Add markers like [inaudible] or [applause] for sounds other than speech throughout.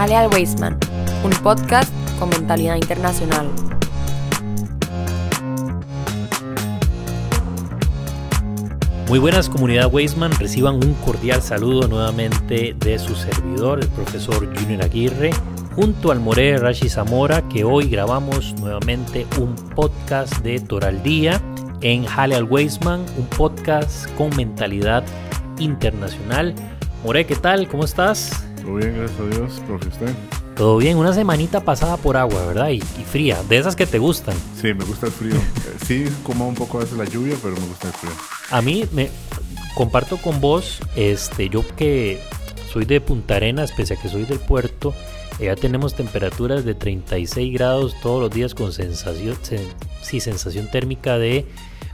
Jale al Weisman, un podcast con mentalidad internacional. Muy buenas comunidad Weisman, reciban un cordial saludo nuevamente de su servidor, el profesor Junior Aguirre, junto al More Rashi Zamora, que hoy grabamos nuevamente un podcast de Toraldía en Jale al un podcast con mentalidad internacional. More, ¿qué tal? ¿Cómo estás? Todo bien, gracias a Dios, profe, ¿usted? Todo bien, una semanita pasada por agua, ¿verdad? Y, y fría, de esas que te gustan. Sí, me gusta el frío. Eh, sí, como un poco a veces la lluvia, pero me gusta el frío. A mí me comparto con vos, este, yo que soy de Punta Arenas, pese a que soy del puerto, eh, ya tenemos temperaturas de 36 grados todos los días con sensación, sen- sí, sensación térmica de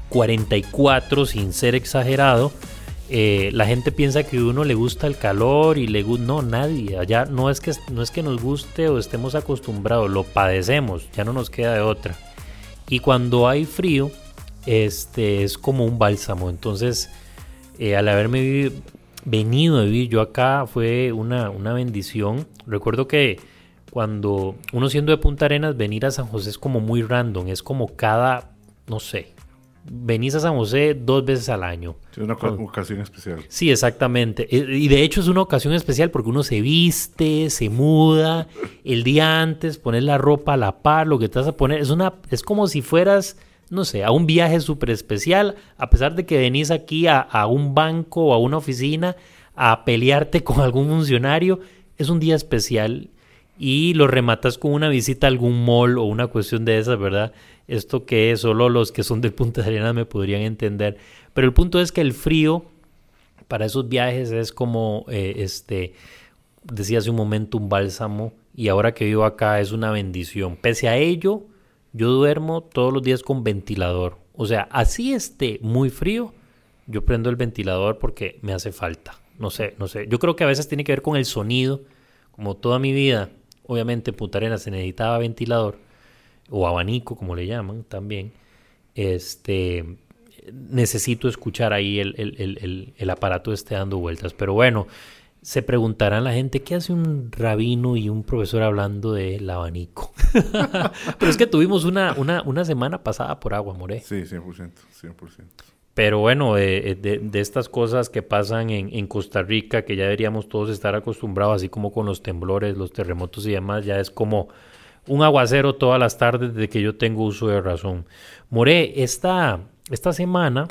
44 sin ser exagerado. Eh, la gente piensa que a uno le gusta el calor y le gusta no nadie allá no es que no es que nos guste o estemos acostumbrados lo padecemos ya no nos queda de otra. Y cuando hay frío este es como un bálsamo. Entonces eh, al haberme venido a vivir yo acá fue una, una bendición. Recuerdo que cuando uno siendo de Punta Arenas venir a San José es como muy random es como cada no sé venís a San José dos veces al año Es una oca- ocasión especial. Sí, exactamente. Eh, Y de hecho es una ocasión especial porque uno se viste, se muda, el día antes pones la ropa a la par, lo que te vas a poner. Es, una, es como si fueras, no sé, a un viaje súper especial, a pesar de que venís aquí a, a un banco o a una oficina a pelearte [laughs] con algún funcionario. Es un día especial y lo rematas con una visita a algún mall o una cuestión de esas, ¿verdad? Esto que solo los que son de Punta Arenas me podrían entender. Pero el punto es que el frío para esos viajes es como, eh, este, decía hace un momento, un bálsamo y ahora que vivo acá es una bendición. Pese a ello, yo duermo todos los días con ventilador. O sea, así esté muy frío, yo prendo el ventilador porque me hace falta. No sé, no sé. Yo creo que a veces tiene que ver con el sonido. Como toda mi vida, obviamente en Punta Arenas se necesitaba ventilador o abanico, como le llaman también. Este, necesito escuchar ahí el, el- el- el- aparato esté dando vueltas. Pero bueno, se preguntarán la gente, ¿qué hace un rabino y un profesor hablando del abanico? [laughs] Pero es que tuvimos una, una, una semana pasada por agua, More. Sí, 100%, 100%. Pero bueno, eh, eh, de, de estas cosas que pasan en, en Costa Rica, que ya deberíamos todos estar acostumbrados, así como con los temblores, los terremotos y demás, ya es como un aguacero todas las tardes de que yo tengo uso de razón. More, esta, esta semana,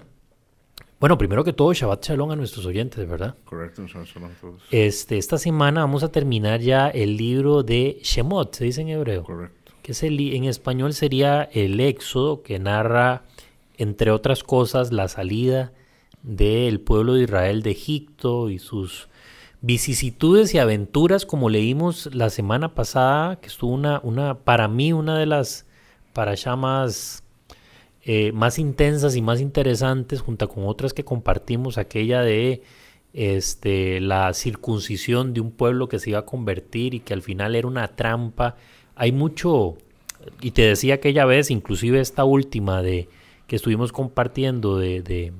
bueno, primero que todo, Shabbat Shalom a nuestros oyentes, ¿verdad? Correcto, Shabbat Shalom a todos. Este, esta semana vamos a terminar ya el libro de Shemot, se dice en hebreo Correcto. que es el, en español sería el Éxodo, que narra, entre otras cosas, la salida del pueblo de Israel de Egipto y sus vicisitudes y aventuras, como leímos la semana pasada, que estuvo una, una para mí, una de las parashá más, eh, más intensas y más interesantes, junto con otras que compartimos, aquella de este, la circuncisión de un pueblo que se iba a convertir y que al final era una trampa. Hay mucho, y te decía aquella vez, inclusive esta última de que estuvimos compartiendo de, de,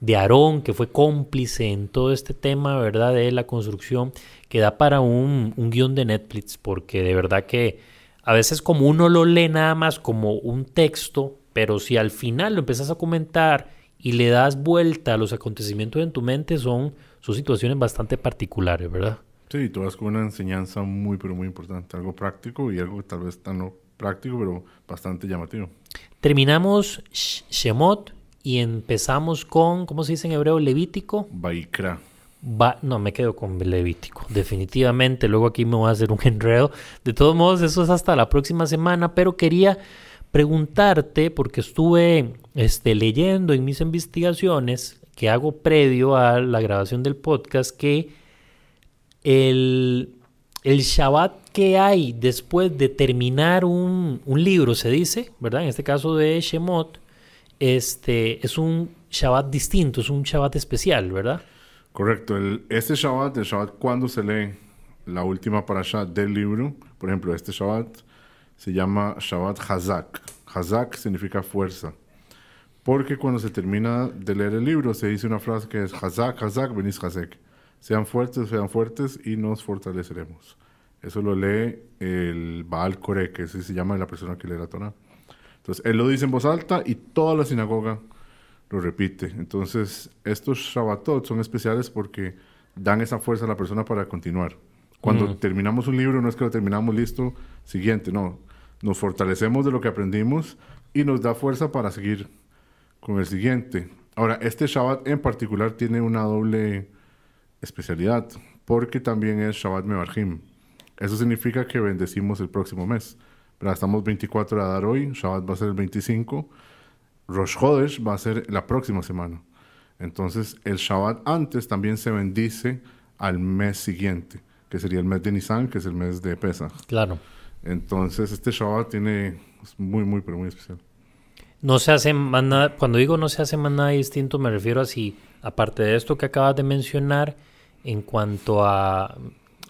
de Aarón, que fue cómplice en todo este tema, ¿verdad? De la construcción, que da para un, un guion de Netflix, porque de verdad que a veces como uno lo lee nada más como un texto, pero si al final lo empiezas a comentar y le das vuelta a los acontecimientos en tu mente, son, son situaciones bastante particulares, ¿verdad? Sí, todas con una enseñanza muy, pero muy importante. Algo práctico y algo tal vez tan no práctico, pero bastante llamativo. Terminamos Sh- Shemot y empezamos con, ¿cómo se dice en hebreo? Levítico. Baikra. Va, no, me quedo con Levítico, definitivamente. Luego aquí me voy a hacer un [laughs] enredo. De todos modos, eso es hasta la próxima semana, pero quería preguntarte, porque estuve este, leyendo en mis investigaciones que hago previo a la grabación del podcast, que el, el Shabbat que hay después de terminar un, un libro, se dice, ¿verdad? En este caso de Shemot, este, es un Shabbat distinto, es un Shabbat especial, ¿verdad? Correcto. Este Shabbat, el Shabbat cuando se lee la última parasha del libro, por ejemplo, este Shabbat se llama Shabbat Hazak. Hazak significa fuerza. Porque cuando se termina de leer el libro se dice una frase que es Hazak, Hazak, venís Hazek. Sean fuertes, sean fuertes y nos fortaleceremos. Eso lo lee el Baal Kore, que ese se llama la persona que lee la Torah. Entonces, él lo dice en voz alta y toda la sinagoga lo repite. Entonces, estos Shabbatot son especiales porque dan esa fuerza a la persona para continuar. Cuando terminamos un libro, no es que lo terminamos listo, siguiente, no. Nos fortalecemos de lo que aprendimos y nos da fuerza para seguir con el siguiente. Ahora, este Shabbat en particular tiene una doble especialidad, porque también es Shabbat Mevarjim. Eso significa que bendecimos el próximo mes. Pero estamos 24 a dar hoy, Shabbat va a ser el 25, Rosh Chodesh va a ser la próxima semana. Entonces, el Shabbat antes también se bendice al mes siguiente, que sería el mes de Nisan, que es el mes de Pesach. Claro. Entonces, este Shabbat tiene es muy, muy, pero muy especial. No se hace más nada, cuando digo no se hace más nada distinto, me refiero a si, aparte de esto que acabas de mencionar, en cuanto a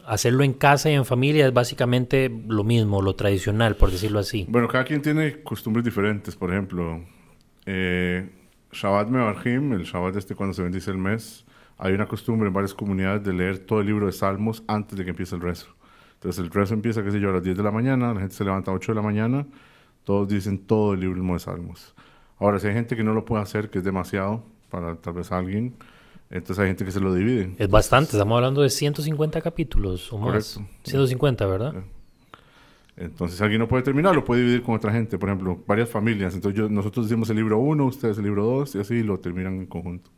hacerlo en casa y en familia, es básicamente lo mismo, lo tradicional, por decirlo así. Bueno, cada quien tiene costumbres diferentes. Por ejemplo, eh, Shabbat Mevarjim, el Shabbat este cuando se bendice el mes, hay una costumbre en varias comunidades de leer todo el libro de Salmos antes de que empiece el rezo. Entonces el rezo empieza, qué sé yo, a las 10 de la mañana, la gente se levanta a 8 de la mañana, todos dicen todo el libro de Salmos. Ahora, si hay gente que no lo puede hacer, que es demasiado para tal vez alguien, entonces hay gente que se lo divide. Es bastante, estamos hablando de 150 capítulos o más. Correcto. 150, ¿verdad? Entonces, si alguien no puede terminar, lo puede dividir con otra gente. Por ejemplo, varias familias. Entonces, nosotros decimos el libro 1, ustedes el libro 2, y así lo terminan en conjunto.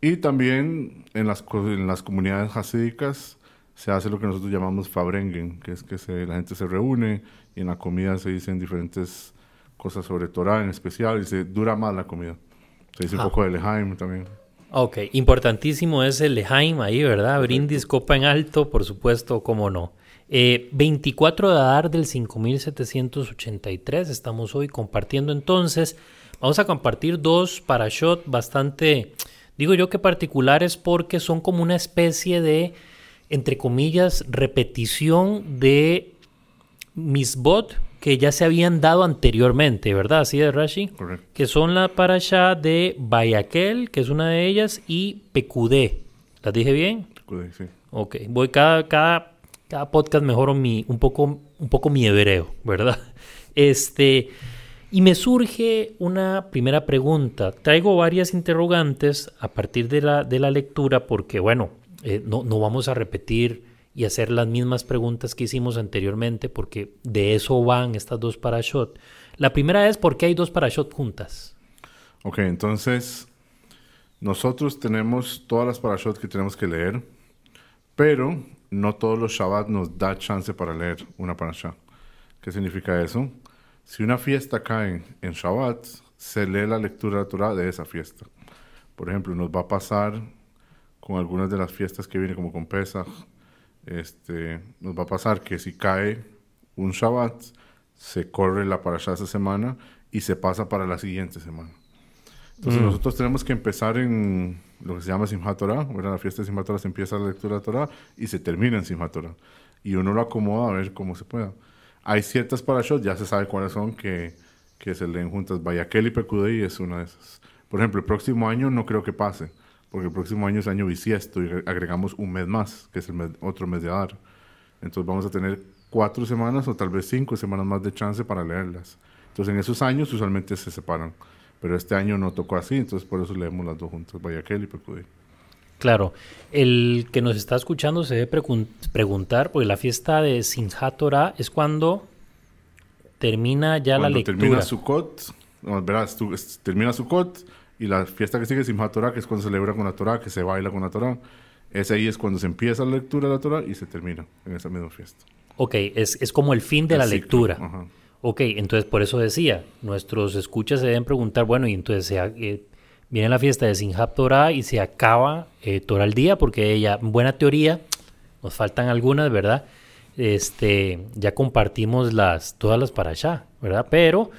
Y también en las, en las comunidades hasídicas se hace lo que nosotros llamamos fabrengen, que es que se, la gente se reúne y en la comida se dicen diferentes cosas sobre Torah en especial y se dura más la comida. Se dice un ah. poco de Lehaim también. Ok, importantísimo es el Lehaim ahí, ¿verdad? Brindis, copa en alto, por supuesto, cómo no. 24 eh, de Adar del 5783, estamos hoy compartiendo entonces. Vamos a compartir dos parashot bastante, digo yo que particulares porque son como una especie de, entre comillas, repetición de misbot que ya se habían dado anteriormente, ¿verdad? Así de Rashi. Correcto. Que son la parasha de Bayakel, que es una de ellas, y Pecudé. ¿Las dije bien? Pecudé, sí. Ok, voy cada, cada, cada podcast mejoro mi, un, poco, un poco mi hebreo, ¿verdad? [laughs] Este, y me surge una primera pregunta. Traigo varias interrogantes a partir de la, de la lectura porque, bueno, eh, no, no vamos a repetir y hacer las mismas preguntas que hicimos anteriormente, porque de eso van estas dos parashot. La primera es por qué hay dos parashot juntas. Ok, entonces nosotros tenemos todas las parashot que tenemos que leer, pero no todos los Shabbat nos da chance para leer una parasha. ¿Qué significa eso? Si una fiesta cae en Shabbat, se lee la lectura de Torah de esa fiesta. Por ejemplo, nos va a pasar con algunas de las fiestas que vienen, como con Pesach, este, nos va a pasar que si cae un Shabbat, se corre la parasha esa semana y se pasa para la siguiente semana. Entonces mm. nosotros tenemos que empezar en lo que se llama Simchat Torah, la fiesta de Simchat Torah se empieza la lectura de Torah y se termina en Simchat Torah. Y uno lo acomoda a ver cómo se pueda. Hay ciertas parashot, ya se sabe cuáles son, que, que se leen juntas. Bayakel y Pekudei es una de esas. Por ejemplo, el próximo año no creo que pase porque el próximo año es año bisiesto y agregamos un mes más, que es el otro mes de Adar. Entonces vamos a tener cuatro semanas o tal vez cinco semanas más de chance para leerlas. Entonces en esos años usualmente se separan, pero este año no tocó así, entonces por eso leemos las dos juntas, Vayaquel y Pecudí. Claro, el que nos está escuchando se debe preguntar, porque la fiesta de Sinjat Torah es cuando termina ya la lectura. Termina Sukkot, no, verás, tú, termina Sukkot, y la fiesta que sigue es Simchat Torah, que es cuando se celebra con la Torah, que se baila con la Torah. Ese ahí es cuando se empieza la lectura de la Torah y se termina en esa misma fiesta. Ok, es, es como el fin de la lectura. Ok, entonces por eso decía, nuestros escuchas se deben preguntar, bueno, y entonces se, eh, viene la fiesta de Simchat Torah y se acaba eh, Torah al día, porque ya, buena teoría, nos faltan algunas, ¿verdad? Este, ya compartimos las, todas las para allá, ¿verdad? Pero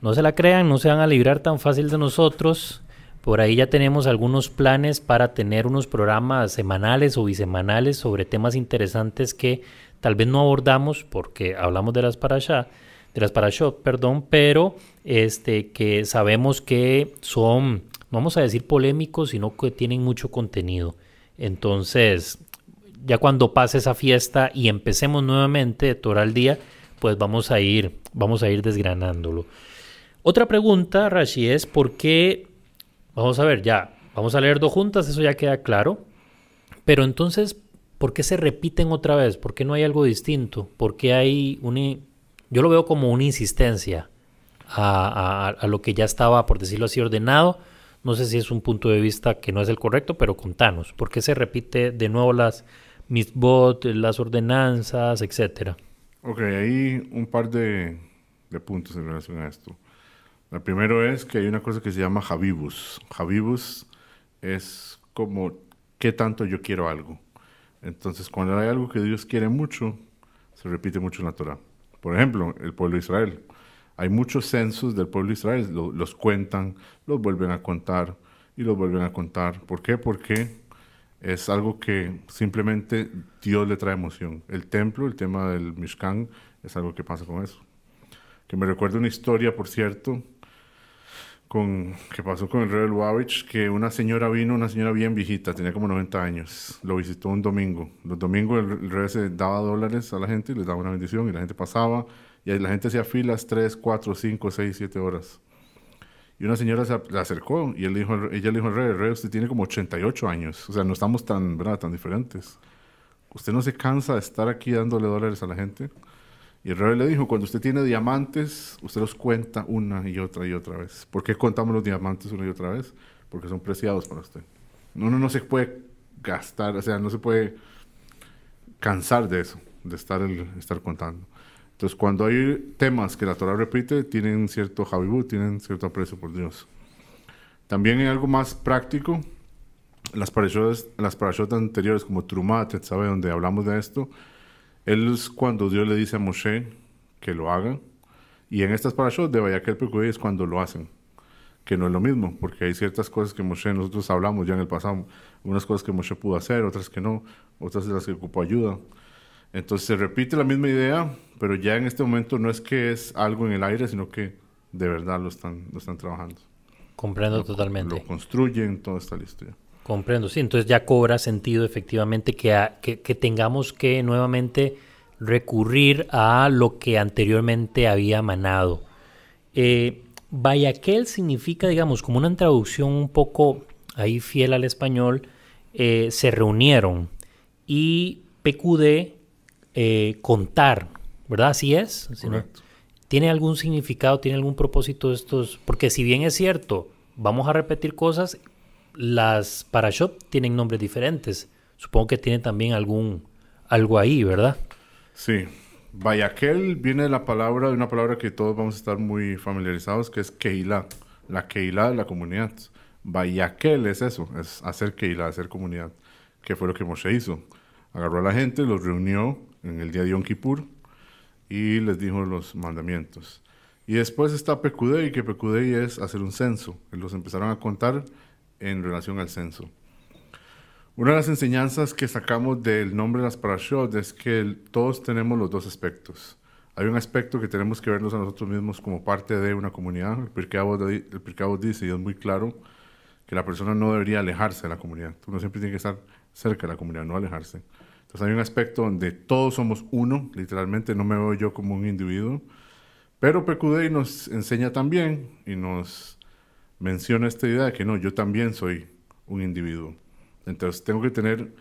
no se la crean, no se van a librar tan fácil de nosotros. Por ahí ya tenemos algunos planes para tener unos programas semanales o bisemanales sobre temas interesantes que tal vez no abordamos porque hablamos de las parashá, de las parashot, perdón, pero este que sabemos que son, no vamos a decir polémicos, sino que tienen mucho contenido. Entonces, ya cuando pase esa fiesta y empecemos nuevamente Torah al día, pues vamos a ir, vamos a ir desgranándolo. Otra pregunta, Rashi, es por qué, vamos a ver, ya, vamos a leer dos juntas, eso ya queda claro, pero entonces, ¿por qué se repiten otra vez? ¿Por qué no hay algo distinto? ¿Por qué hay un, yo lo veo como una insistencia a, lo que ya estaba, por decirlo así, ordenado? No sé si es un punto de vista que no es el correcto, pero contanos, ¿por qué se repite de nuevo las misbot, las ordenanzas, etcétera? Ok, hay un par de, puntos en relación a esto. El primero es que hay una cosa que se llama Javibus. Javibus es como qué tanto yo quiero algo. Entonces, cuando hay algo que Dios quiere mucho, se repite mucho en la Torah. Por ejemplo, el pueblo de Israel. Hay muchos censos del pueblo de Israel, los cuentan, los vuelven a contar y los vuelven a contar. ¿Por qué? Porque es algo que simplemente Dios le trae emoción. El templo, el tema del Mishkan, es algo que pasa con eso. Que me recuerda una historia, por cierto, con, que pasó con el rey Lubavitch, que una señora vino, una señora bien viejita, tenía como 90 años, lo visitó un domingo. Los domingos el, el rey se daba dólares a la gente les daba una bendición y la gente pasaba y la gente hacía filas 3, 4, 5, 6, 7 horas. Y una señora se le acercó y él dijo, ella le dijo al rey, rey, usted tiene como 88 años, o sea, no estamos tan, ¿verdad? tan diferentes. ¿Usted no se cansa de estar aquí dándole dólares a la gente? Y el rey le dijo, cuando usted tiene diamantes, usted los cuenta una y otra y otra vez. ¿Por qué contamos los diamantes una y otra vez? Porque son preciados para usted. Uno no se puede gastar, o sea, no se puede cansar de eso, de estar, estar contando. Entonces, cuando hay temas que la Torah repite, tienen cierto javibú, tienen cierto aprecio por Dios. También en algo más práctico, las parashotas, las anteriores, como Trumat, ¿sabe? Donde hablamos de esto, es cuando Dios le dice a Moshe que lo haga. Y en estas parashot de Vayakel Pekudei es cuando lo hacen. Que no es lo mismo, porque hay ciertas cosas que Moshe, nosotros hablamos ya en el pasado, unas cosas que Moshe pudo hacer, otras que no, otras de las que ocupó ayuda. Entonces se repite la misma idea, pero ya en este momento no es que es algo en el aire, sino que de verdad lo están, lo están trabajando. Comprendo totalmente. Lo construyen, todo está listo ya. Comprendo, sí. Entonces ya cobra sentido efectivamente que, que, tengamos que nuevamente recurrir a lo que anteriormente había manado. Eh, Vayaquel significa, digamos, como una traducción un poco ahí fiel al español, eh, se reunieron. Y PQD eh, contar, ¿verdad? Así es. ¿Tiene algún significado, tiene algún propósito estos? Porque si bien es cierto, vamos a repetir cosas, las parashot tienen nombres diferentes. Supongo que tiene también algún algo ahí, ¿verdad? Sí. Vayaquel viene de la palabra, de una palabra que todos vamos a estar muy familiarizados, que es Keilah. La Keilah de la comunidad. Vayaquel es eso, es hacer Keilah, hacer comunidad. Que fue lo que Moshe hizo. Agarró a la gente, los reunió en el día de Yom Kippur y les dijo los mandamientos. Y después está Pecudei, que Pecudei es hacer un censo. Los empezaron a contar en relación al censo. Una de las enseñanzas que sacamos del nombre de las parashot es que todos tenemos los dos aspectos. Hay un aspecto que tenemos que vernos a nosotros mismos como parte de una comunidad. El Pirkei dice, y es muy claro, que la persona no debería alejarse de la comunidad. Uno siempre tiene que estar cerca de la comunidad, no alejarse. Entonces hay un aspecto donde todos somos uno, literalmente no me veo yo como un individuo, pero PQD nos enseña también y nos menciona esta idea de que no, yo también soy un individuo. Entonces tengo que tener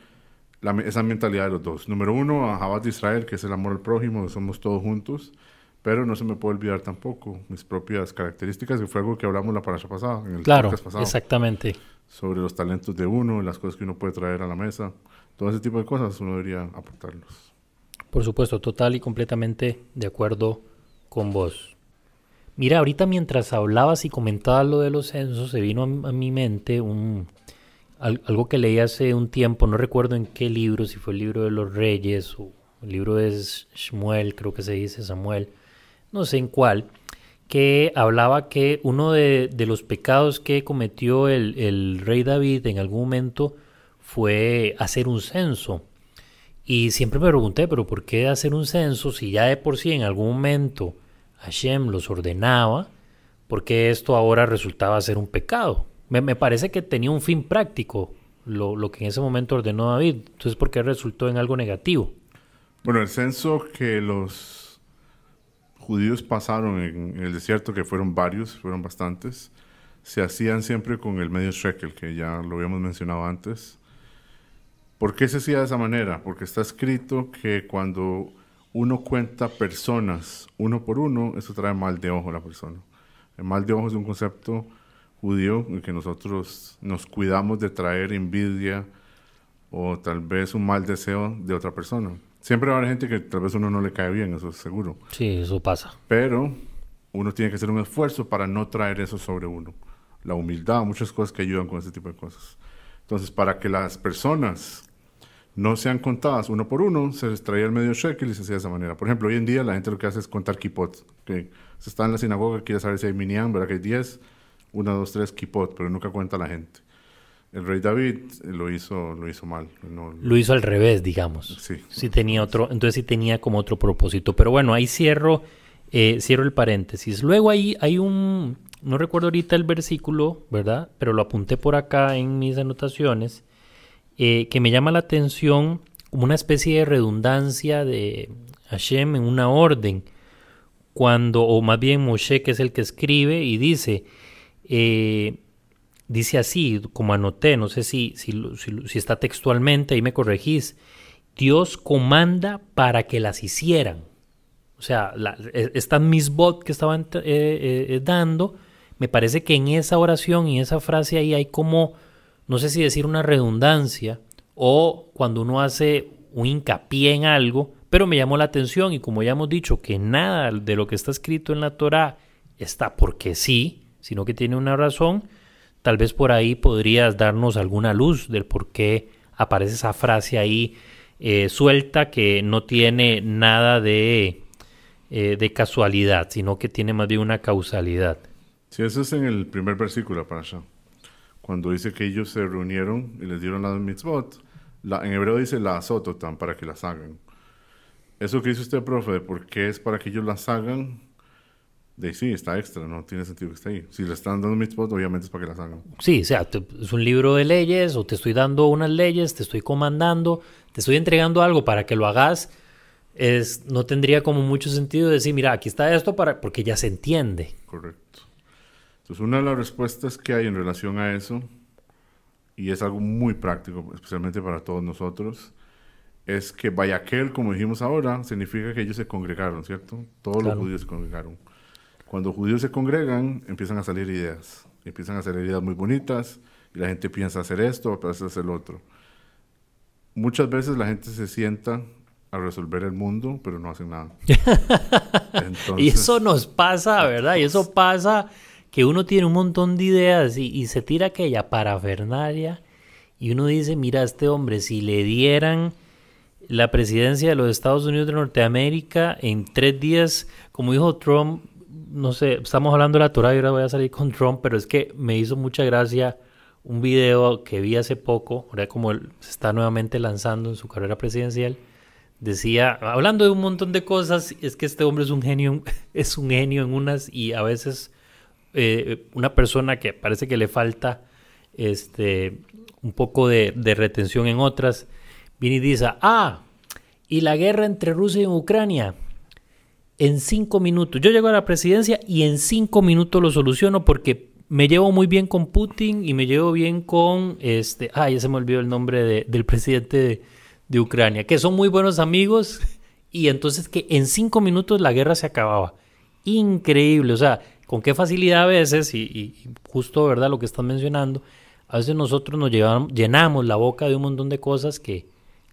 esa mentalidad de los dos. Número uno, a Jabat de Israel, que es el amor al prójimo, somos todos juntos, pero no se me puede olvidar tampoco mis propias características, que fue algo que hablamos la paracha pasada, en el claro, exactamente. Sobre los talentos de uno, las cosas que uno puede traer a la mesa todo ese tipo de cosas uno debería aportarlos. Por supuesto, total y completamente de acuerdo con vos. Mira, ahorita mientras hablabas y comentabas lo de los censos, se vino a, mi mente un, algo que leí hace un tiempo, no recuerdo en qué libro, si fue el libro de los reyes o el libro de Shmuel, creo que se dice Samuel, no sé en cuál, que hablaba que uno de, los pecados que cometió el, el rey David en algún momento fue hacer un censo. Y siempre me pregunté, pero ¿por qué hacer un censo si ya de por sí en algún momento Hashem los ordenaba? ¿Por qué esto ahora resultaba ser un pecado? Me, parece que tenía un fin práctico, lo, lo que en ese momento ordenó David. Entonces, ¿por qué resultó en algo negativo? Bueno, el censo que los judíos pasaron en, el desierto, que fueron varios, fueron bastantes, se hacían siempre con el medio shekel, que ya lo habíamos mencionado antes. ¿Por qué se hacía de esa manera? Porque está escrito que cuando uno cuenta personas uno por uno, eso trae mal de ojo a la persona. El mal de ojo es un concepto judío en que nosotros nos cuidamos de traer envidia o tal vez un mal deseo de otra persona. Siempre va a haber gente que tal vez uno no le cae bien, eso es seguro. Sí, eso pasa. Pero uno tiene que hacer un esfuerzo para no traer eso sobre uno. La humildad, muchas cosas que ayudan con ese tipo de cosas. Entonces, para que las personas no sean contadas uno por uno, se les traía el medio shekel y se hacía de esa manera. Por ejemplo, hoy en día la gente lo que hace es contar kipot. Que se está en la sinagoga, quiere saber si hay minyan, ¿verdad? Que hay 10, 1, 2, 3 kipot, pero nunca cuenta la gente. El rey David lo hizo, lo hizo mal. lo hizo al revés, digamos. Sí. Sí tenía otro, entonces sí tenía como otro propósito. Pero bueno, ahí cierro, eh, cierro el paréntesis. Luego ahí hay un, no recuerdo ahorita el versículo, ¿verdad? Pero lo apunté por acá en mis anotaciones eh, que me llama la atención como una especie de redundancia de Hashem en una orden, cuando, o más bien Moshe, que es el que escribe, y dice, eh, dice así, como anoté, no sé si, si, está textualmente, ahí me corregís, Dios comanda para que las hicieran. O sea, e, esta misbot que estaban eh, dando, me parece que en esa oración y esa frase ahí hay como no sé si decir una redundancia o cuando uno hace un hincapié en algo, pero me llamó la atención y como ya hemos dicho que nada de lo que está escrito en la Torah está porque sí, sino que tiene una razón, tal vez por ahí podrías darnos alguna luz del por qué aparece esa frase ahí eh, suelta que no tiene nada de, eh, de casualidad, sino que tiene más bien una causalidad. Sí, eso es en el primer versículo allá cuando dice que ellos se reunieron y les dieron las mitzvot, la, en hebreo dice la azototan para que las hagan. Eso que dice usted, profe, de por qué es para que ellos las hagan, de sí, está extra, no tiene sentido que esté ahí. Si le están dando mitzvot, obviamente es para que las hagan. Sí, o sea, es un libro de leyes, o te estoy dando unas leyes, te estoy comandando, te estoy entregando algo para que lo hagas. Es, no tendría como mucho sentido decir, mira, aquí está esto para, porque ya se entiende. Correcto. Entonces, una de las respuestas que hay en relación a eso, y es algo muy práctico, especialmente para todos nosotros, es que Bayaquel, como dijimos ahora, significa que ellos se congregaron, ¿cierto? Todos los judíos se congregaron. Cuando judíos se congregan, empiezan a salir ideas. Empiezan a salir ideas muy bonitas, y la gente piensa hacer esto, piensa hacer lo otro. Muchas veces la gente se sienta a resolver el mundo, pero no hacen nada. [laughs] y eso nos pasa, ¿verdad? Y eso pasa que uno tiene un montón de ideas y, se tira aquella parafernalia y uno dice, mira, este hombre, si le dieran la presidencia de los Estados Unidos de Norteamérica en tres días, como dijo Trump, no sé, estamos hablando de la Torah y ahora voy a salir con Trump, pero es que me hizo mucha gracia un video que vi hace poco, ahora como él se está nuevamente lanzando en su carrera presidencial, decía, hablando de un montón de cosas, es que este hombre es un genio, [laughs] es un genio en unas y a veces eh, una persona que parece que le falta este, un poco de, retención en otras, viene y dice, ah, y la guerra entre Rusia y Ucrania, en cinco minutos, yo llego a la presidencia y en cinco minutos lo soluciono porque me llevo muy bien con Putin y me llevo bien con, este, ah, ya se me olvidó el nombre del presidente de, de Ucrania, que son muy buenos amigos y entonces que en cinco minutos la guerra se acababa. Increíble, o sea, con qué facilidad a veces, y, justo verdad lo que están mencionando, a veces nosotros nos llenamos la boca de un montón de cosas que,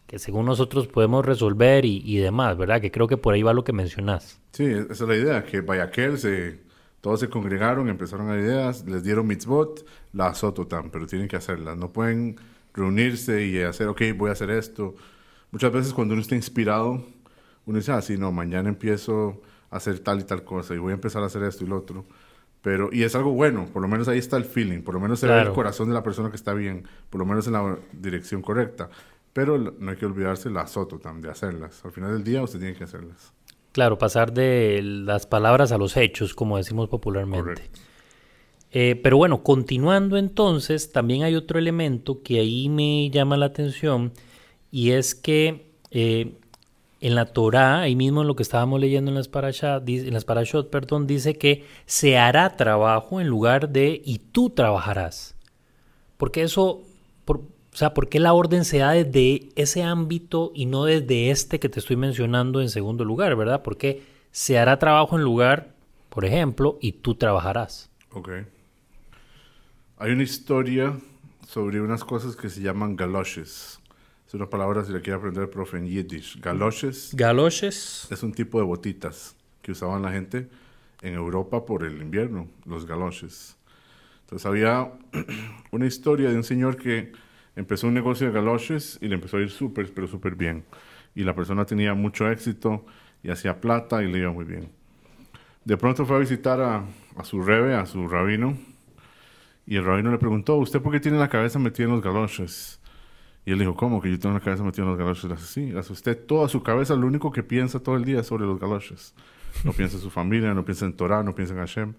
que según nosotros podemos resolver y, demás, ¿verdad? Que creo que por ahí va lo que mencionás. Sí, esa es la idea, que Bayaquel se, todos se congregaron, empezaron a ideas, les dieron mitzvot, la azototan, pero tienen que hacerlas, no pueden reunirse y hacer, ok, voy a hacer esto. Muchas veces cuando uno está inspirado, uno dice, ah, sí, no, mañana empiezo hacer tal y tal cosa y voy a empezar a hacer esto y lo otro. Pero, y es algo bueno, por lo menos ahí está el feeling, por lo menos se ve el corazón de la persona que está bien, por lo menos en la dirección correcta. Pero no hay que olvidarse la soto de hacerlas. Al final del día usted tiene que hacerlas. Claro, pasar de las palabras a los hechos, como decimos popularmente. Eh, pero bueno, continuando entonces, también hay otro elemento que ahí me llama la atención y es que eh, en la Torá, ahí mismo en lo que estábamos leyendo en las parashot, en las parashot, perdón, dice que se hará trabajo en lugar de y tú trabajarás. Porque eso, por, o sea, ¿por qué la orden se da desde ese ámbito y no desde este que te estoy mencionando en segundo lugar, verdad? Porque se hará trabajo en lugar, por ejemplo, y tú trabajarás. Ok. Hay una historia sobre unas cosas que se llaman galoches. Es una palabra, si la quiere aprender, profe, en Yiddish. Galoches. Galoches. Es un tipo de botitas que usaban la gente en Europa por el invierno, los galoches. Entonces había [clears throat] una historia de un señor que empezó un negocio de galoches y le empezó a ir súper, pero súper bien. Y la persona tenía mucho éxito y hacía plata y le iba muy bien. De pronto fue a visitar a, a su rebe, a su rabino, y el rabino le preguntó, ¿usted por qué tiene la cabeza metida en los galoches? Y él dijo, ¿cómo que yo tengo la cabeza metida en los galoches? Así, sí, usted toda su cabeza lo único que piensa todo el día es sobre los galoches. No piensa en su familia, no piensa en Torah, no piensa en Hashem.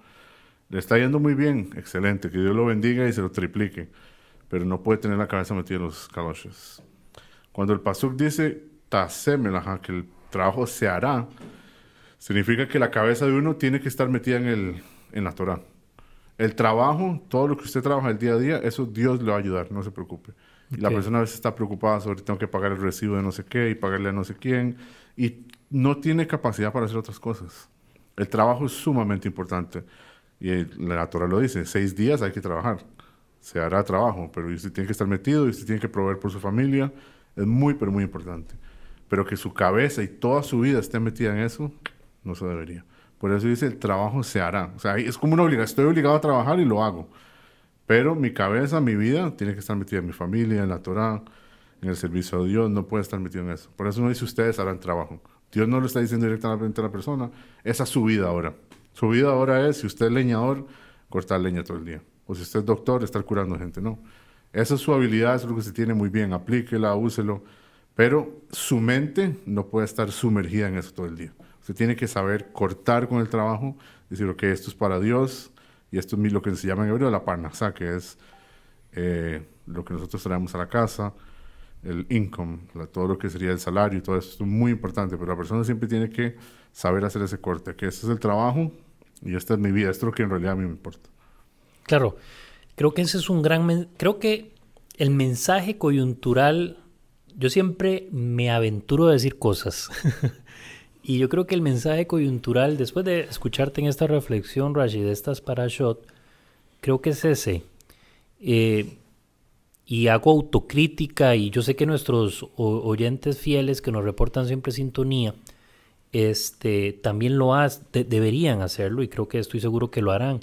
Le está yendo muy bien, excelente, que Dios lo bendiga y se lo triplique. Pero no puede tener la cabeza metida en los galoches. Cuando el pasuk dice, tasemelaja, que el trabajo se hará, significa que la cabeza de uno tiene que estar metida en, el, en la Torah. El trabajo, todo lo que usted trabaja el día a día, eso Dios le va a ayudar, no se preocupe. La persona a veces está preocupada sobre tengo que pagar el recibo de no sé qué y pagarle a no sé quién y no tiene capacidad para hacer otras cosas. El trabajo es sumamente importante. Y la Torah lo dice, seis días hay que trabajar. Se hará trabajo, pero usted tiene que estar metido y usted tiene que proveer por su familia. Es muy, pero muy importante. Pero que su cabeza y toda su vida esté metida en eso, no se debería. Por eso dice, el trabajo se hará. O sea, es como una obligación. Estoy obligado a trabajar y lo hago. Pero mi cabeza, mi vida, tiene que estar metida en mi familia, en la Torah, en el servicio a Dios. No puede estar metido en eso. Por eso no dice ustedes harán trabajo. Dios no lo está diciendo directamente a la persona. Esa es su vida ahora. Su vida ahora es, si usted es leñador, cortar leña todo el día. O si usted es doctor, estar curando gente. No. Esa es su habilidad, eso es lo que se tiene muy bien. Aplíquela, úselo. Pero su mente no puede estar sumergida en eso todo el día. Usted tiene que saber cortar con el trabajo, decir, ok, esto es para Dios y esto es lo que se llama en hebreo la parnasa, que es eh, lo que nosotros traemos a la casa, el income, todo lo que sería el salario y todo eso. es muy importante, pero la persona siempre tiene que saber hacer ese corte, que este es el trabajo y esta es mi vida, esto es lo que en realidad a mí me importa. Claro, creo que ese es un gran... Creo que el mensaje coyuntural, yo siempre me aventuro a decir cosas. [laughs] Y yo creo que el mensaje coyuntural, después de escucharte en esta reflexión, Rashi, de estas parashot, creo que es ese. Eh, y hago autocrítica y yo sé que nuestros oyentes fieles que nos reportan siempre sintonía, este, también lo hacen, deberían hacerlo y creo que estoy seguro que lo harán.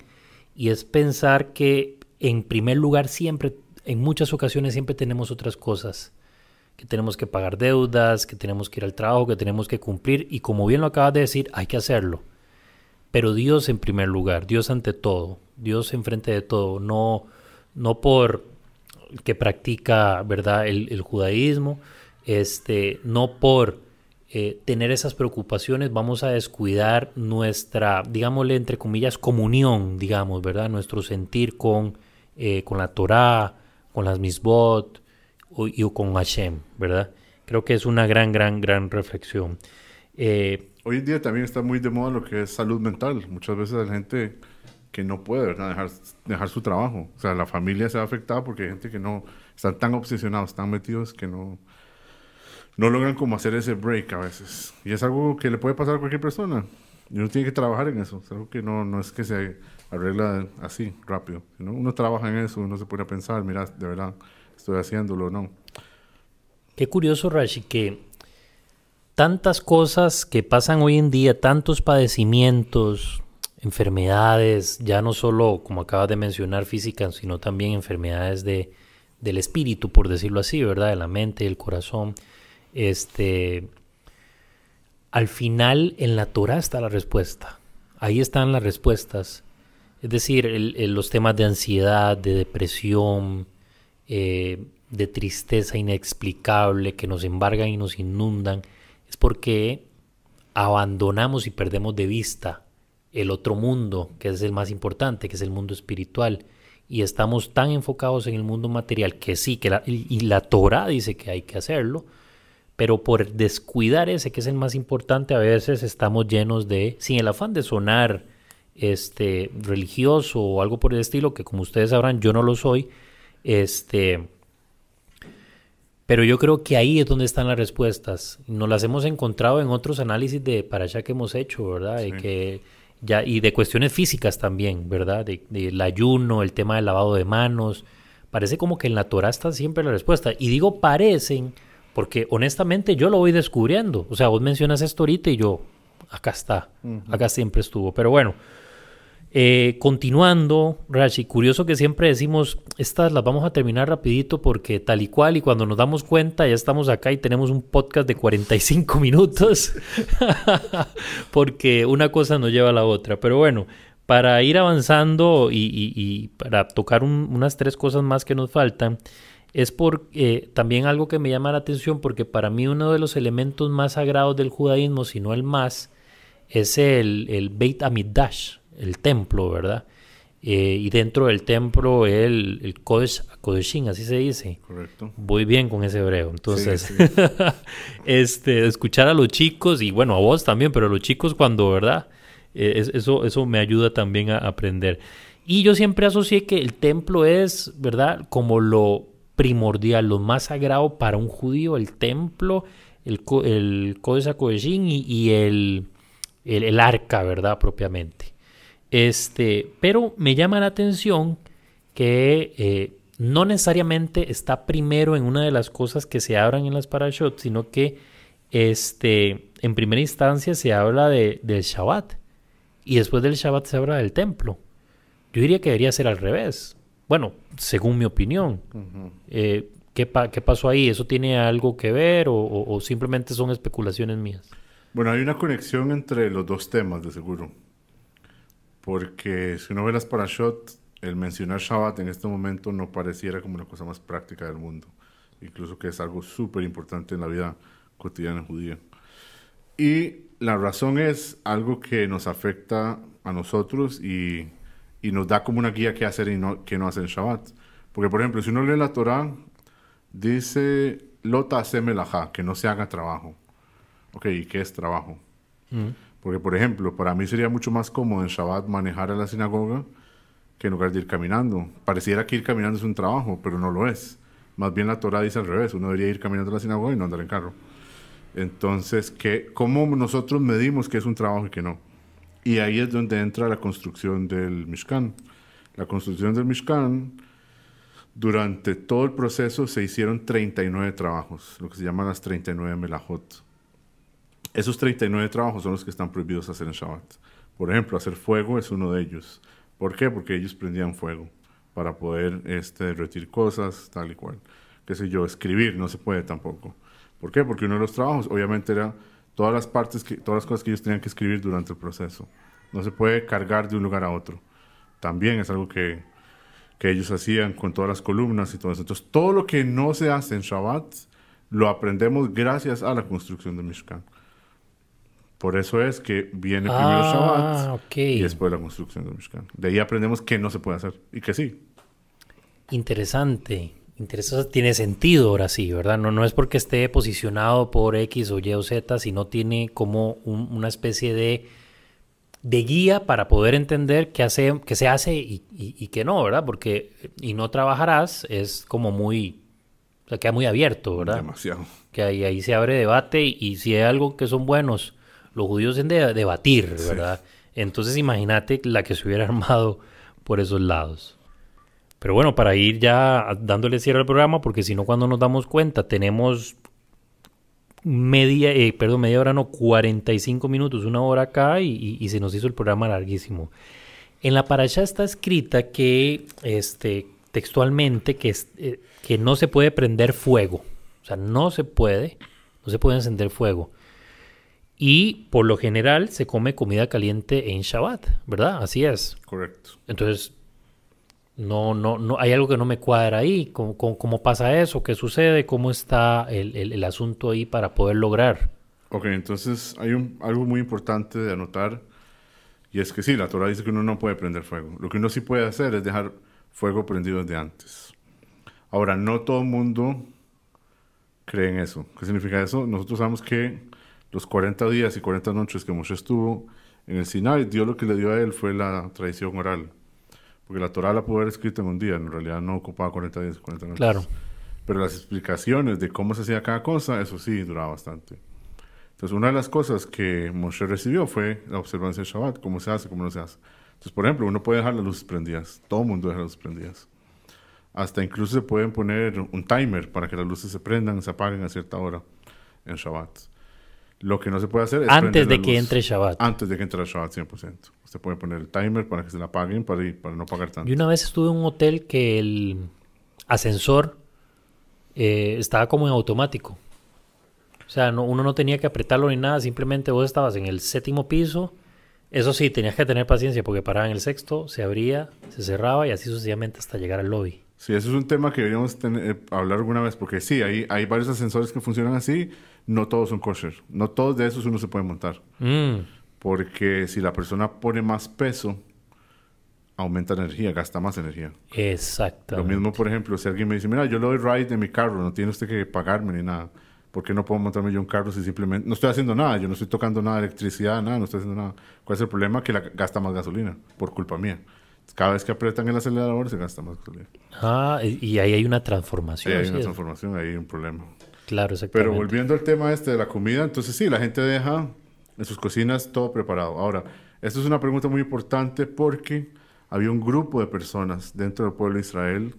Y es pensar que en primer lugar siempre, en muchas ocasiones siempre tenemos otras cosas que tenemos que pagar deudas, que tenemos que ir al trabajo, que tenemos que cumplir y como bien lo acabas de decir, hay que hacerlo. Pero Dios en primer lugar, Dios ante todo, Dios enfrente de todo, no, no por que practica verdad el, judaísmo, este, no por eh, tener esas preocupaciones vamos a descuidar nuestra, digámosle entre comillas, comunión, digamos, ¿verdad? Nuestro sentir con, eh, con la Torah, con las misbot, y con Hashem, ¿verdad? Creo que es una gran, gran, gran reflexión. Eh, Hoy en día también está muy de moda lo que es salud mental. Muchas veces hay gente que no puede ¿verdad? Dejar, dejar su trabajo. O sea, la familia se va afectada porque hay gente que no están tan obsesionados, tan metidos que no, no logran como hacer ese break a veces. Y es algo que le puede pasar a cualquier persona. Y uno tiene que trabajar en eso. Es algo que no, no es que se arregla así, rápido. Uno trabaja en eso, uno se pone a pensar, mira, de verdad, estoy haciéndolo o no. Qué curioso, Rashi, que tantas cosas que pasan hoy en día, tantos padecimientos, enfermedades, ya no solo, como acabas de mencionar, físicas, sino también enfermedades de, del espíritu, por decirlo así, ¿verdad? De la mente, del corazón. Este, al final, en la Torah está la respuesta. Ahí están las respuestas. Es decir, los temas de ansiedad, de depresión, eh, de tristeza inexplicable que nos embargan y nos inundan, es porque abandonamos y perdemos de vista el otro mundo, que es el más importante, que es el mundo espiritual. Y estamos tan enfocados en el mundo material que sí, que la, y la Torah dice que hay que hacerlo, pero por descuidar ese que es el más importante, a veces estamos llenos de, sin el afán de sonar este, religioso o algo por el estilo, que como ustedes sabrán, yo no lo soy, este, pero yo creo que ahí es donde están las respuestas. Nos las hemos encontrado en otros análisis de para allá que hemos hecho, ¿verdad? Y, que ya, y de cuestiones físicas también, ¿verdad? Del de, ayuno, el tema del lavado de manos. Parece como que en la Torah está siempre la respuesta. Y digo parecen porque honestamente yo lo voy descubriendo. O sea, vos mencionas esto ahorita y yo, acá está, acá siempre estuvo. Pero bueno, eh, continuando, Rashi, curioso que siempre decimos, estas las vamos a terminar rapidito porque tal y cual, y cuando nos damos cuenta ya estamos acá y tenemos un podcast de 45 minutos, [laughs] porque una cosa nos lleva a la otra. Pero bueno, para ir avanzando y, para tocar unas tres cosas más que nos faltan, es por eh, también algo que me llama la atención porque para mí uno de los elementos más sagrados del judaísmo, si no el más, es el, el Beit Amidash, el templo, ¿verdad? Eh, y dentro del templo el, el Kodesh Kodeshin, así se dice. Correcto. Voy bien con ese hebreo. Entonces, [laughs] este, escuchar a los chicos, y bueno, a vos también, pero a los chicos cuando, ¿verdad? Eh, eso, eso me ayuda también a aprender. Y yo siempre asocié que el templo es, ¿verdad? Como lo primordial, lo más sagrado para un judío, el templo, el, el Kodesh Kodeshin y, y el, el, el arca, ¿verdad? Propiamente. Este, pero me llama la atención que eh, no necesariamente está primero en una de las cosas que se abran en las parashot, sino que este, en primera instancia se habla de, del Shabbat y después del Shabbat se habla del templo. Yo diría que debería ser al revés. Bueno, según mi opinión. Eh, ¿qué, pasó ahí? ¿Eso tiene algo que ver o, o simplemente son especulaciones mías? Bueno, hay una conexión entre los dos temas, de seguro porque si uno ve las parashot, el mencionar Shabbat en este momento no pareciera como una cosa más práctica del mundo, incluso que es algo súper importante en la vida cotidiana judía. Y la razón es algo que nos afecta a nosotros y, y nos da como una guía qué hacer y no, qué no hacer en Shabbat. Porque, por ejemplo, si uno lee la Torah, dice, Lota laja, que no se haga trabajo. Ok, ¿y qué es trabajo? Mm. Porque, por ejemplo, para mí sería mucho más cómodo en Shabbat manejar a la sinagoga que en lugar de ir caminando. Pareciera que ir caminando es un trabajo, pero no lo es. Más bien la Torah dice al revés, uno debería ir caminando a la sinagoga y no andar en carro. Entonces, ¿qué, ¿cómo nosotros medimos que es un trabajo y que no? Y ahí es donde entra la construcción del Mishkan. La construcción del Mishkan, durante todo el proceso se hicieron 39 trabajos, lo que se llaman las 39 melajot. Esos 39 trabajos son los que están prohibidos hacer en Shabbat. Por ejemplo, hacer fuego es uno de ellos. ¿Por qué? Porque ellos prendían fuego para poder este, derretir cosas, tal y cual. Qué sé yo, escribir no se puede tampoco. ¿Por qué? Porque uno de los trabajos, obviamente, era todas las partes, que, todas las cosas que ellos tenían que escribir durante el proceso. No se puede cargar de un lugar a otro. También es algo que, que ellos hacían con todas las columnas y todo eso. Entonces, todo lo que no se hace en Shabbat, lo aprendemos gracias a la construcción de Mishkan. Por eso es que viene primero ah, Shabbat y después la construcción del Mishkan. De ahí aprendemos que no se puede hacer y que sí. Interesante. Interesante. Tiene sentido ahora sí, ¿verdad? No, no es porque esté posicionado por X o Y o Z, sino tiene como una especie de, de guía para poder entender qué, hace, qué se hace y, y, qué no, ¿verdad? Porque y no trabajarás es como muy... O sea, queda muy abierto, ¿verdad? Demasiado. Que ahí, ahí se abre debate y, y si hay algo que son buenos los judíos en de debatir, ¿verdad? Entonces imagínate la que se hubiera [laughs] armado por esos lados. Pero bueno, para ir ya dándole cierre al programa, porque si no cuando nos damos cuenta tenemos media, eh, perdón, media hora, no, 45 minutos, una hora acá y, se nos hizo el programa larguísimo. En la paracha está escrita que, este, textualmente, que, eh, que no se puede prender fuego. O sea, no se puede, no se puede encender fuego. Y por lo general se come comida caliente en Shabbat, ¿verdad? Así es. Correcto. Entonces, no, no, no, hay algo que no me cuadra ahí. ¿Cómo, cómo, pasa eso? ¿Qué sucede? ¿Cómo está el, el, asunto ahí para poder lograr? Ok, entonces hay un, algo muy importante de anotar Y es que sí, la Torah dice que uno no puede prender fuego. Lo que uno sí puede hacer es dejar fuego prendido desde antes. Ahora, no todo el mundo cree en eso. ¿Qué significa eso? Nosotros sabemos que los 40 días y 40 noches que Moshe estuvo en el Sinai, Dios lo que le dio a él fue la tradición oral. Porque la Torah la pudo haber escrito en un día, en realidad no ocupaba 40 días y 40 noches. Claro. Pero las explicaciones de cómo se hacía cada cosa, eso sí, duraba bastante. Entonces, una de las cosas que Moshe recibió fue la observancia del Shabbat, cómo se hace, cómo no se hace. Entonces, por ejemplo, uno puede dejar las luces prendidas, todo el mundo deja las luces prendidas. Hasta incluso se pueden poner un timer para que las luces se prendan, se apaguen a cierta hora en Shabbat. Lo que no se puede hacer es Antes de que luz entre Shabbat. Antes de que entre el Shabbat, 100%. Usted puede poner el timer para que se la apaguen, para, ir- para no pagar tanto. Yo una vez estuve en un hotel que el ascensor eh, estaba como en automático. O sea, no- uno no tenía que apretarlo ni nada, simplemente vos estabas en el séptimo piso. Eso sí, tenías que tener paciencia porque paraba en el sexto, se abría, se cerraba y así sucesivamente hasta llegar al lobby. Sí, eso es un tema que deberíamos tener- eh, hablar alguna vez, porque sí, hay, hay varios ascensores que funcionan así, no todos son kosher. No todos de esos uno se puede montar. Mm, Porque si la persona pone más peso, aumenta energía, gasta más energía. exacto. Lo mismo, por ejemplo, si alguien me dice, mira, yo le doy ride en mi carro, no tiene usted que pagarme ni nada. ¿Por qué no puedo montarme yo un carro si simplemente... No estoy haciendo nada, yo no estoy tocando nada de electricidad, nada, no estoy haciendo nada. ¿Cuál es el problema? Que la, gasta más gasolina, por culpa mía. Cada vez que apretan el acelerador se gasta más gasolina. Ah, y ahí hay una Sí, transformación. hay sí, una transformación, ahí hay un problema. Claro, exactamente. Pero volviendo al tema este de la comida, entonces sí, la gente deja en sus cocinas todo preparado. Ahora, esto es una pregunta muy importante porque había un grupo de personas dentro del pueblo de Israel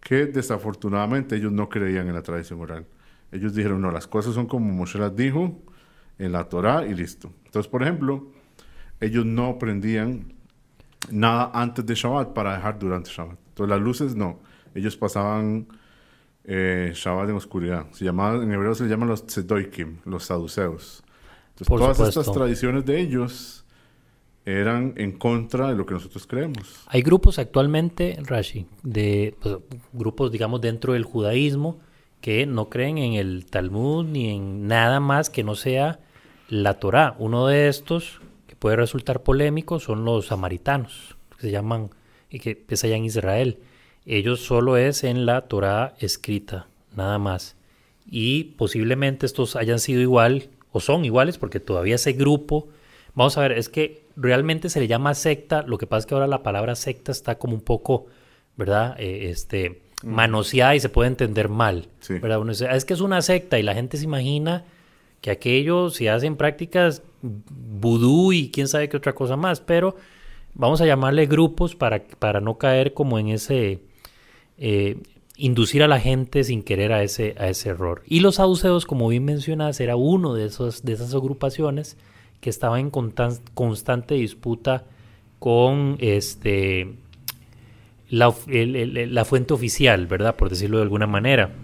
que desafortunadamente ellos no creían en la tradición oral. Ellos dijeron, no, las cosas son como Moshe las dijo en la Torá y listo. Entonces, por ejemplo, ellos no prendían nada antes de Shabbat para dejar durante Shabbat. Entonces, las luces no. Ellos pasaban eh, Shabbat en oscuridad. Se llamaba, en hebreo se llaman los tzedoikim, los saduceos. Entonces, Por todas supuesto. estas tradiciones de ellos eran en contra de lo que nosotros creemos. Hay grupos actualmente, Rashi, de pues, grupos, digamos, dentro del judaísmo que no creen en el Talmud ni en nada más que no sea la Torá. Uno de estos, que puede resultar polémico, son los samaritanos, que se llaman, y que es allá en Israel. Ellos solo es en la Torá escrita, nada más. Y posiblemente estos hayan sido igual, o son iguales, porque todavía ese grupo, vamos a ver, es que realmente se le llama secta, lo que pasa es que ahora la palabra secta está como un poco, ¿verdad? Eh, este, manoseada y se puede entender mal, Sí. ¿verdad? Uno dice, "Ah, es que es una secta y la gente se imagina que aquellos si hacen prácticas vudú y quién sabe qué otra cosa más, pero vamos a llamarle grupos para, para no caer como en ese, eh, inducir a la gente sin querer a ese, a ese error. Y los saduceos, como bien mencionas, era uno de, esos, de esas agrupaciones que estaba en constan- constante disputa con este la, la fuente oficial, ¿verdad? Por decirlo de alguna manera.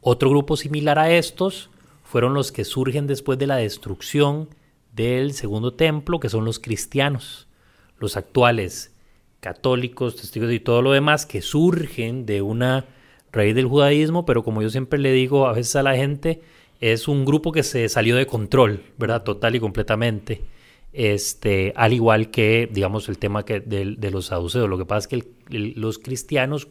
Otro grupo similar a estos fueron los que surgen después de la destrucción del segundo templo, que son los cristianos, los actuales católicos, testigos y todo lo demás, que surgen de una raíz del judaísmo, pero como yo siempre le digo a veces a la gente, es un grupo que se salió de control, ¿verdad? Total y completamente. Este, al igual que, digamos, el tema que de, de los saduceos. Lo que pasa es que el- el- los cristianos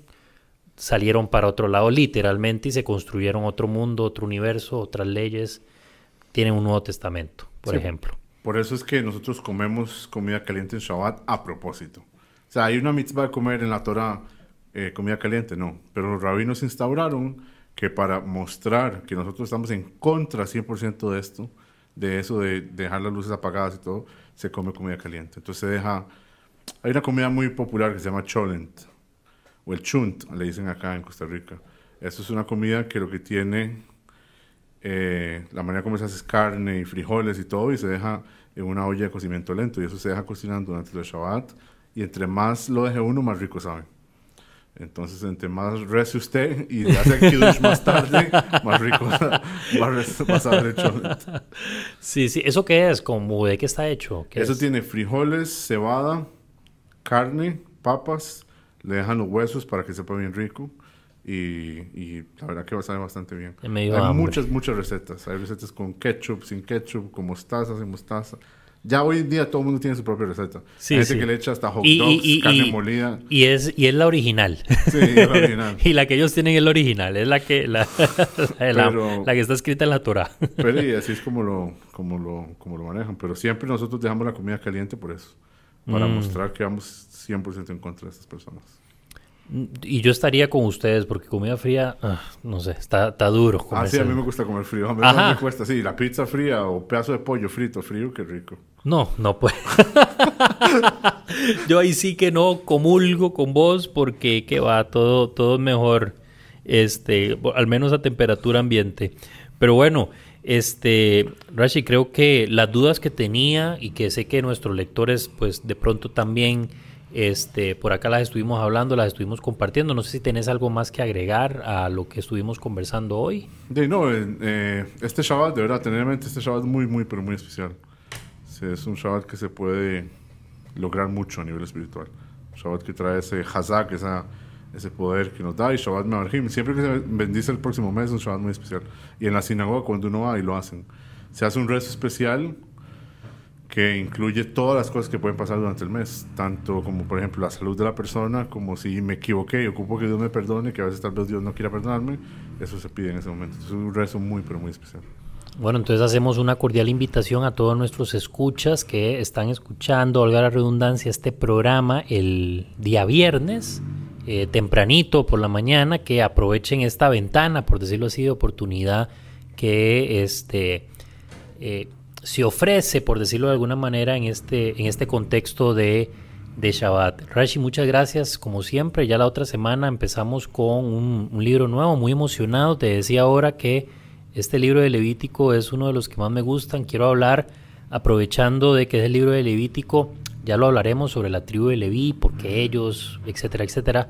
salieron para otro lado literalmente y se construyeron otro mundo, otro universo, otras leyes. Tienen un Nuevo Testamento, por Sí. ejemplo. Por eso es que nosotros comemos comida caliente en Shabbat a propósito. Sea, hay una mitzvah de comer en la Torah eh, comida caliente, no. Pero los rabinos instauraron que para mostrar que nosotros estamos en contra 100% de esto, de eso de dejar las luces apagadas y todo, se come comida caliente. Entonces se deja... Hay una comida muy popular que se llama cholent, o el chunt, le dicen acá en Costa Rica. Eso es una comida que lo que tiene eh, la manera como se hace es carne y frijoles y todo y se deja en una olla de cocimiento lento y eso se deja cocinando durante el Shabbat y entre más lo deje uno más rico sabe. Entonces, entre más rece usted y hace el kiddush más tarde, más rico va a saber el cholet. Sí, sí. ¿Eso qué es? ¿Como de qué está hecho? ¿Qué Eso es? tiene frijoles, cebada, carne, papas, le dejan los huesos para que sepa bien rico y, y la verdad que va a saber bastante bien. Hay hambre. muchas, muchas recetas. Hay recetas con ketchup, sin ketchup, con mostaza, sin mostaza. Ya hoy en día todo el mundo tiene su propia receta. Sí, Hay gente sí. que le echa hasta hot dogs, y- y- carne molida. Y es, y es la original. Sí, es la [laughs] original. y la que ellos tienen es la original, es la que, la, [laughs] la- Pero- la que está escrita en la Torah. Pero y [laughs] así es como lo, como, lo, como lo manejan. Pero siempre nosotros dejamos la comida caliente por eso. Para Mm. mostrar que vamos 100% en contra de estas personas. Y yo estaría con ustedes porque comida fría, ah, no sé, está, está duro. Ah, sí, a mí me gusta comer frío. A mí Ajá. me cuesta. Sí, la pizza fría o pedazo de pollo frito frío, qué rico. No, no puedo. [laughs] Yo ahí sí que no comulgo con vos porque que va, todo, todo mejor, este, al menos a temperatura ambiente. Pero bueno, este, Rashi, creo que las dudas que tenía y que sé que nuestros lectores, pues de pronto también, este, por acá las estuvimos hablando, las estuvimos compartiendo. No sé si tenés algo más que agregar a lo que estuvimos conversando hoy. No, eh, eh, este Shabbat, de verdad, tener en mente este Shabbat es muy, muy, pero muy especial. Es un Shabbat que se puede lograr mucho a nivel espiritual. Shabbat que trae ese Hazak, esa, ese poder que nos da, y Shabbat Mevarjim. Siempre que se bendice el próximo mes es un Shabbat muy especial. Y en la sinagoga, cuando uno va y lo hacen, se hace un rezo especial que incluye todas las cosas que pueden pasar durante el mes, tanto como por ejemplo la salud de la persona, como si me equivoqué y ocupo que Dios me perdone, que a veces tal vez Dios no quiera perdonarme, eso se pide en ese momento. Es un rezo muy, pero muy especial. Bueno, entonces hacemos una cordial invitación a todos nuestros escuchas que están escuchando, valga la redundancia, este programa el día viernes, eh, tempranito por la mañana, que aprovechen esta ventana, por decirlo así, de oportunidad que este, eh, se ofrece, por decirlo de alguna manera, en este, en este contexto de, de Shabbat. Rashi, muchas gracias, como siempre. Ya la otra semana empezamos con un, un libro nuevo, muy emocionado. Te decía ahora que este libro de Levítico es uno de los que más me gustan. Quiero hablar, aprovechando de que es el libro de Levítico, ya lo hablaremos sobre la tribu de Leví, porque ellos, etcétera, etcétera,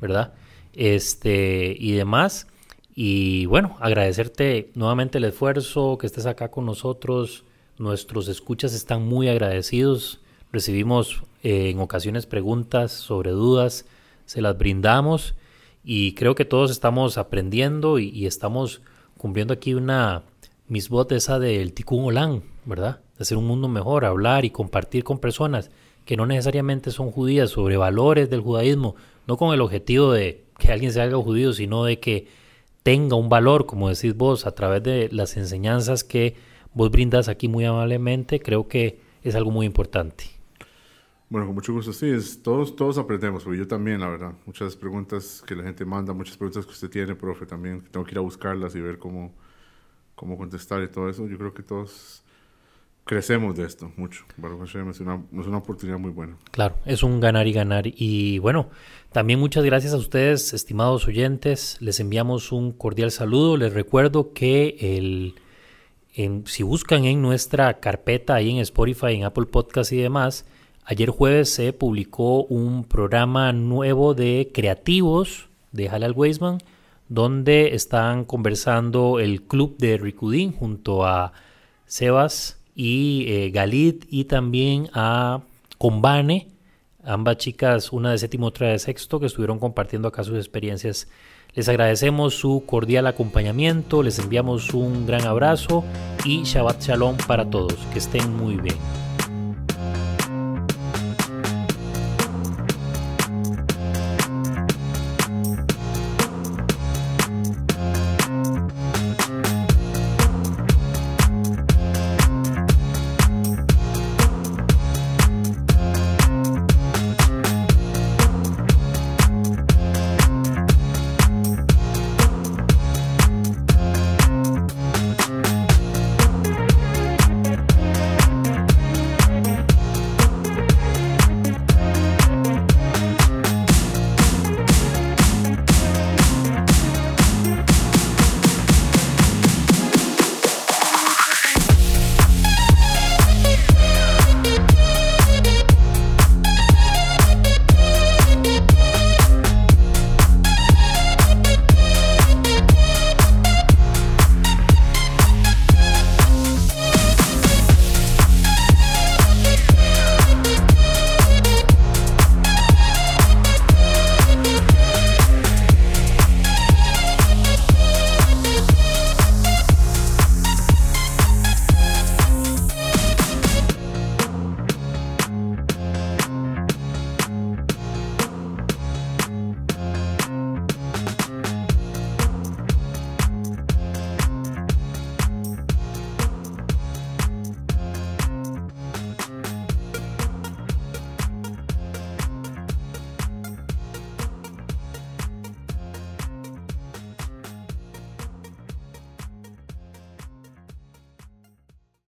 ¿verdad? Este, y demás. Y bueno, agradecerte nuevamente el esfuerzo, que estés acá con nosotros. Nuestros escuchas están muy agradecidos. Recibimos eh, en ocasiones preguntas sobre dudas, se las brindamos y creo que todos estamos aprendiendo y, estamos cumpliendo aquí una misbot esa del Tikkun Olam, ¿verdad? De hacer un mundo mejor, hablar y compartir con personas que no necesariamente son judías sobre valores del judaísmo, no con el objetivo de que alguien se haga judío, sino de que tenga un valor, como decís vos, a través de las enseñanzas que vos brindas aquí muy amablemente, creo que es algo muy importante. Bueno, con mucho gusto, sí, es, todos, todos aprendemos, porque yo también, la verdad, muchas preguntas que la gente manda, muchas preguntas que usted tiene, profe, también, tengo que ir a buscarlas y ver cómo, cómo contestar y todo eso, yo creo que todos crecemos de esto mucho. Es una, es una oportunidad muy buena. Claro, es un ganar y ganar. Y bueno, también muchas gracias a ustedes, estimados oyentes. Les enviamos un cordial saludo. Les recuerdo que el, en- si buscan en nuestra carpeta ahí en Spotify, en Apple Podcast y demás, ayer jueves se publicó un programa nuevo de creativos de Halal Weisman, donde están conversando el club de Ricudín junto a Sebas y eh, Galit y también a Combane, ambas chicas, una de séptimo, otra de sexto, que estuvieron compartiendo acá sus experiencias. Les agradecemos su cordial acompañamiento, les enviamos un gran abrazo y Shabbat Shalom para todos. Que estén muy bien.